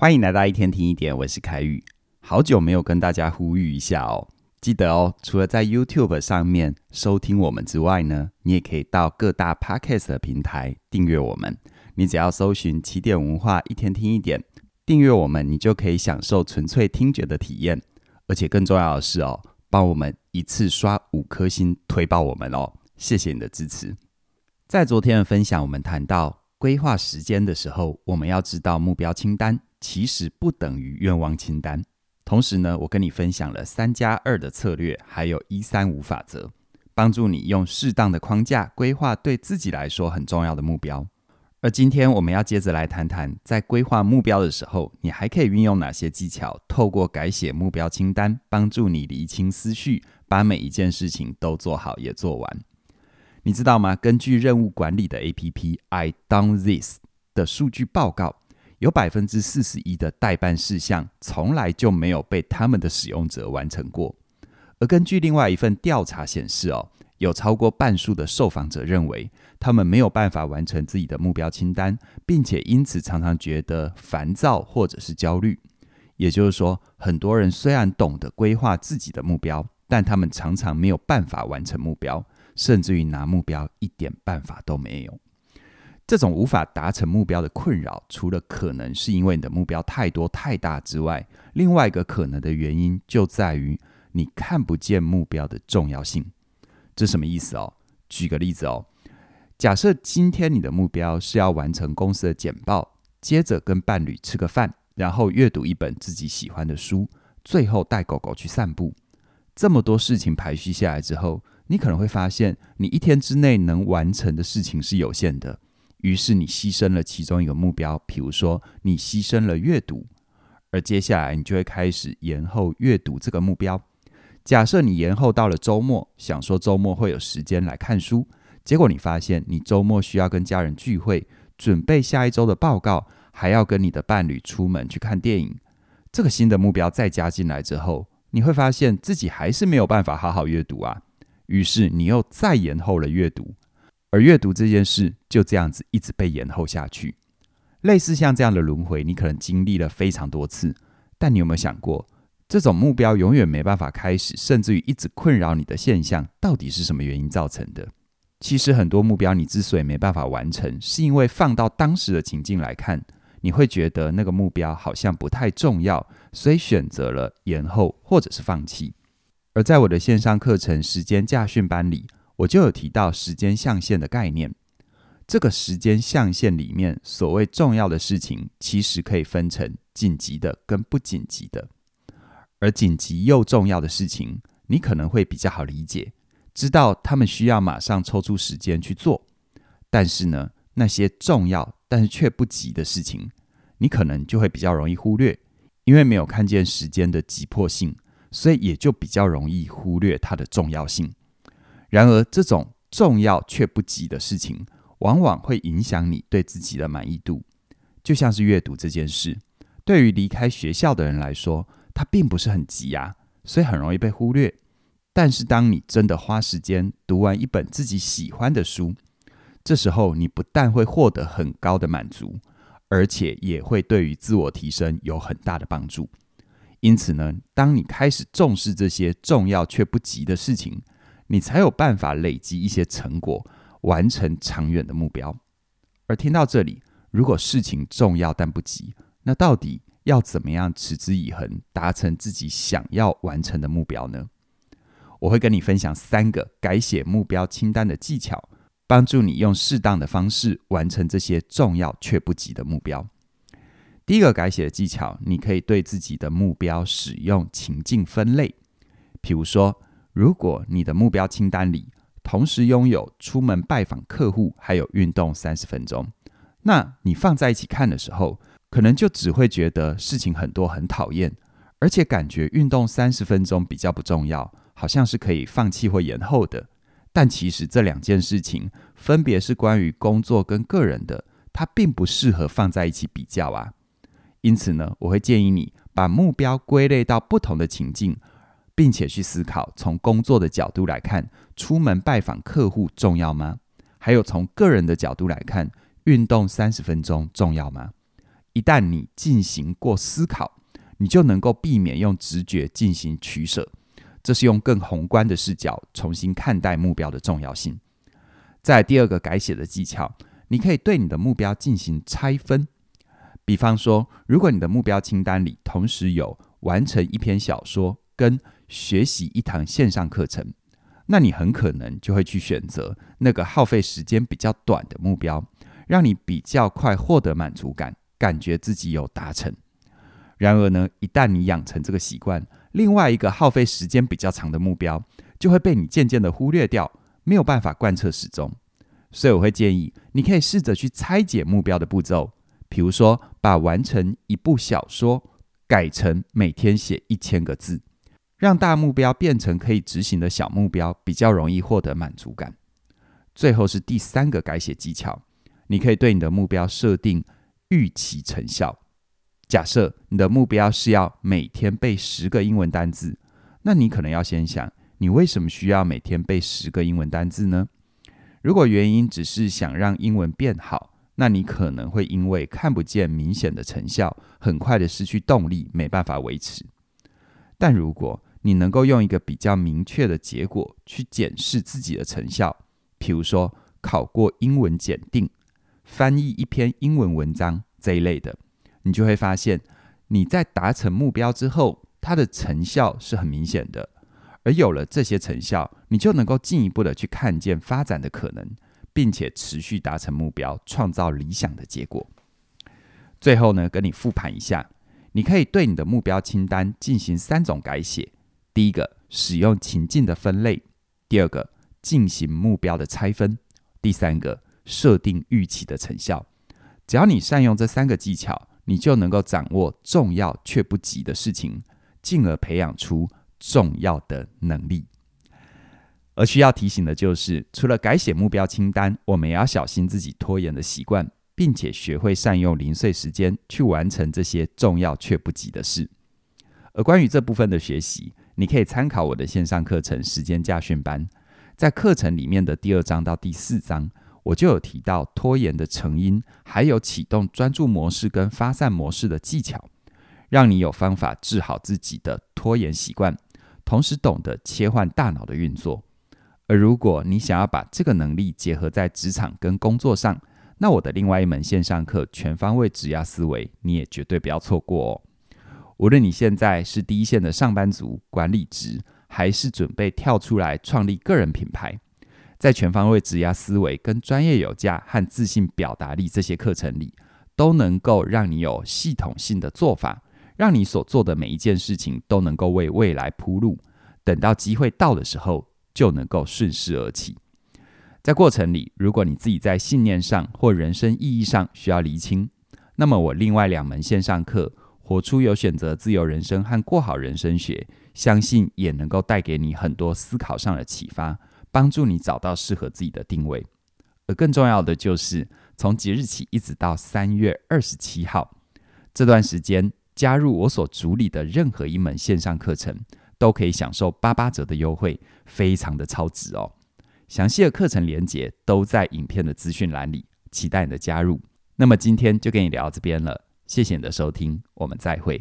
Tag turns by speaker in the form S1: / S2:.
S1: 欢迎来到一天听一点，我是凯宇。好久没有跟大家呼吁一下哦，记得哦，除了在 YouTube 上面收听我们之外呢，你也可以到各大 Podcast 的平台订阅我们。你只要搜寻起点文化一天听一点，订阅我们，你就可以享受纯粹听觉的体验。而且更重要的是哦，帮我们一次刷五颗星推爆我们哦，谢谢你的支持。在昨天的分享，我们谈到规划时间的时候，我们要知道目标清单。其实不等于愿望清单。同时呢，我跟你分享了三加二的策略，还有一三五法则，帮助你用适当的框架规划对自己来说很重要的目标。而今天我们要接着来谈谈，在规划目标的时候，你还可以运用哪些技巧？透过改写目标清单，帮助你厘清思绪，把每一件事情都做好也做完。你知道吗？根据任务管理的 APP I Done This 的数据报告。有百分之四十一的待办事项从来就没有被他们的使用者完成过，而根据另外一份调查显示，哦，有超过半数的受访者认为他们没有办法完成自己的目标清单，并且因此常常觉得烦躁或者是焦虑。也就是说，很多人虽然懂得规划自己的目标，但他们常常没有办法完成目标，甚至于拿目标一点办法都没有。这种无法达成目标的困扰，除了可能是因为你的目标太多太大之外，另外一个可能的原因就在于你看不见目标的重要性。这什么意思哦？举个例子哦，假设今天你的目标是要完成公司的简报，接着跟伴侣吃个饭，然后阅读一本自己喜欢的书，最后带狗狗去散步。这么多事情排序下来之后，你可能会发现，你一天之内能完成的事情是有限的。于是你牺牲了其中一个目标，比如说你牺牲了阅读，而接下来你就会开始延后阅读这个目标。假设你延后到了周末，想说周末会有时间来看书，结果你发现你周末需要跟家人聚会，准备下一周的报告，还要跟你的伴侣出门去看电影。这个新的目标再加进来之后，你会发现自己还是没有办法好好阅读啊。于是你又再延后了阅读。而阅读这件事就这样子一直被延后下去，类似像这样的轮回，你可能经历了非常多次。但你有没有想过，这种目标永远没办法开始，甚至于一直困扰你的现象，到底是什么原因造成的？其实很多目标你之所以没办法完成，是因为放到当时的情境来看，你会觉得那个目标好像不太重要，所以选择了延后或者是放弃。而在我的线上课程时间驾训班里。我就有提到时间象限的概念。这个时间象限里面，所谓重要的事情，其实可以分成紧急的跟不紧急的。而紧急又重要的事情，你可能会比较好理解，知道他们需要马上抽出时间去做。但是呢，那些重要但是却不急的事情，你可能就会比较容易忽略，因为没有看见时间的急迫性，所以也就比较容易忽略它的重要性。然而，这种重要却不急的事情，往往会影响你对自己的满意度。就像是阅读这件事，对于离开学校的人来说，它并不是很急啊，所以很容易被忽略。但是，当你真的花时间读完一本自己喜欢的书，这时候你不但会获得很高的满足，而且也会对于自我提升有很大的帮助。因此呢，当你开始重视这些重要却不急的事情，你才有办法累积一些成果，完成长远的目标。而听到这里，如果事情重要但不急，那到底要怎么样持之以恒，达成自己想要完成的目标呢？我会跟你分享三个改写目标清单的技巧，帮助你用适当的方式完成这些重要却不急的目标。第一个改写的技巧，你可以对自己的目标使用情境分类，譬如说。如果你的目标清单里同时拥有出门拜访客户，还有运动三十分钟，那你放在一起看的时候，可能就只会觉得事情很多很讨厌，而且感觉运动三十分钟比较不重要，好像是可以放弃或延后的。但其实这两件事情分别是关于工作跟个人的，它并不适合放在一起比较啊。因此呢，我会建议你把目标归类到不同的情境。并且去思考，从工作的角度来看，出门拜访客户重要吗？还有从个人的角度来看，运动三十分钟重要吗？一旦你进行过思考，你就能够避免用直觉进行取舍。这是用更宏观的视角重新看待目标的重要性。在第二个改写的技巧，你可以对你的目标进行拆分。比方说，如果你的目标清单里同时有完成一篇小说跟学习一堂线上课程，那你很可能就会去选择那个耗费时间比较短的目标，让你比较快获得满足感，感觉自己有达成。然而呢，一旦你养成这个习惯，另外一个耗费时间比较长的目标就会被你渐渐的忽略掉，没有办法贯彻始终。所以我会建议你可以试着去拆解目标的步骤，比如说把完成一部小说改成每天写一千个字，让大目标变成可以执行的小目标，比较容易获得满足感。最后是第三个改写技巧，你可以对你的目标设定预期成效。假设你的目标是要每天背十个英文单字，那你可能要先想，你为什么需要每天背十个英文单字呢？如果原因只是想让英文变好，那你可能会因为看不见明显的成效，很快的失去动力，没办法维持。但如果你能够用一个比较明确的结果去检视自己的成效，譬如说考过英文检定、翻译一篇英文文章这一类的。你就会发现，你在达成目标之后，它的成效是很明显的。而有了这些成效，你就能够进一步的去看见发展的可能，并且持续达成目标，创造理想的结果。最后呢，跟你复盘一下，你可以对你的目标清单进行三种改写：第一个，使用情境的分类；第二个，进行目标的拆分；第三个，设定预期的成效。只要你善用这三个技巧，你就能够掌握重要却不急的事情，进而培养出重要的能力。而需要提醒的就是，除了改写目标清单，我们也要小心自己拖延的习惯，并且学会善用零碎时间去完成这些重要却不急的事。而关于这部分的学习，你可以参考我的线上课程《时间驾训班》，在课程里面的第二章到第四章。我就有提到拖延的成因，还有启动专注模式跟发散模式的技巧，让你有方法治好自己的拖延习惯，同时懂得切换大脑的运作。而如果你想要把这个能力结合在职场跟工作上，那我的另外一门线上课《全方位职压思维》，你也绝对不要错过哦。无论你现在是第一线的上班族、管理职，还是准备跳出来创立个人品牌。在全方位职涯思维、跟专业有价和自信表达力这些课程里，都能够让你有系统性的做法，让你所做的每一件事情都能够为未来铺路。等到机会到的时候，就能够顺势而起。在过程里，如果你自己在信念上或人生意义上需要厘清，那么我另外两门线上课《活出有选择自由人生》和《过好人生学》，相信也能够带给你很多思考上的启发。帮助你找到适合自己的定位，而更重要的就是，从即日起一直到三月二十七号这段时间，加入我所主理的任何一门线上课程，都可以享受八八折的优惠，非常的超值哦。详细的课程连接都在影片的资讯栏里，期待你的加入。那么今天就跟你聊到这边了，谢谢你的收听，我们再会。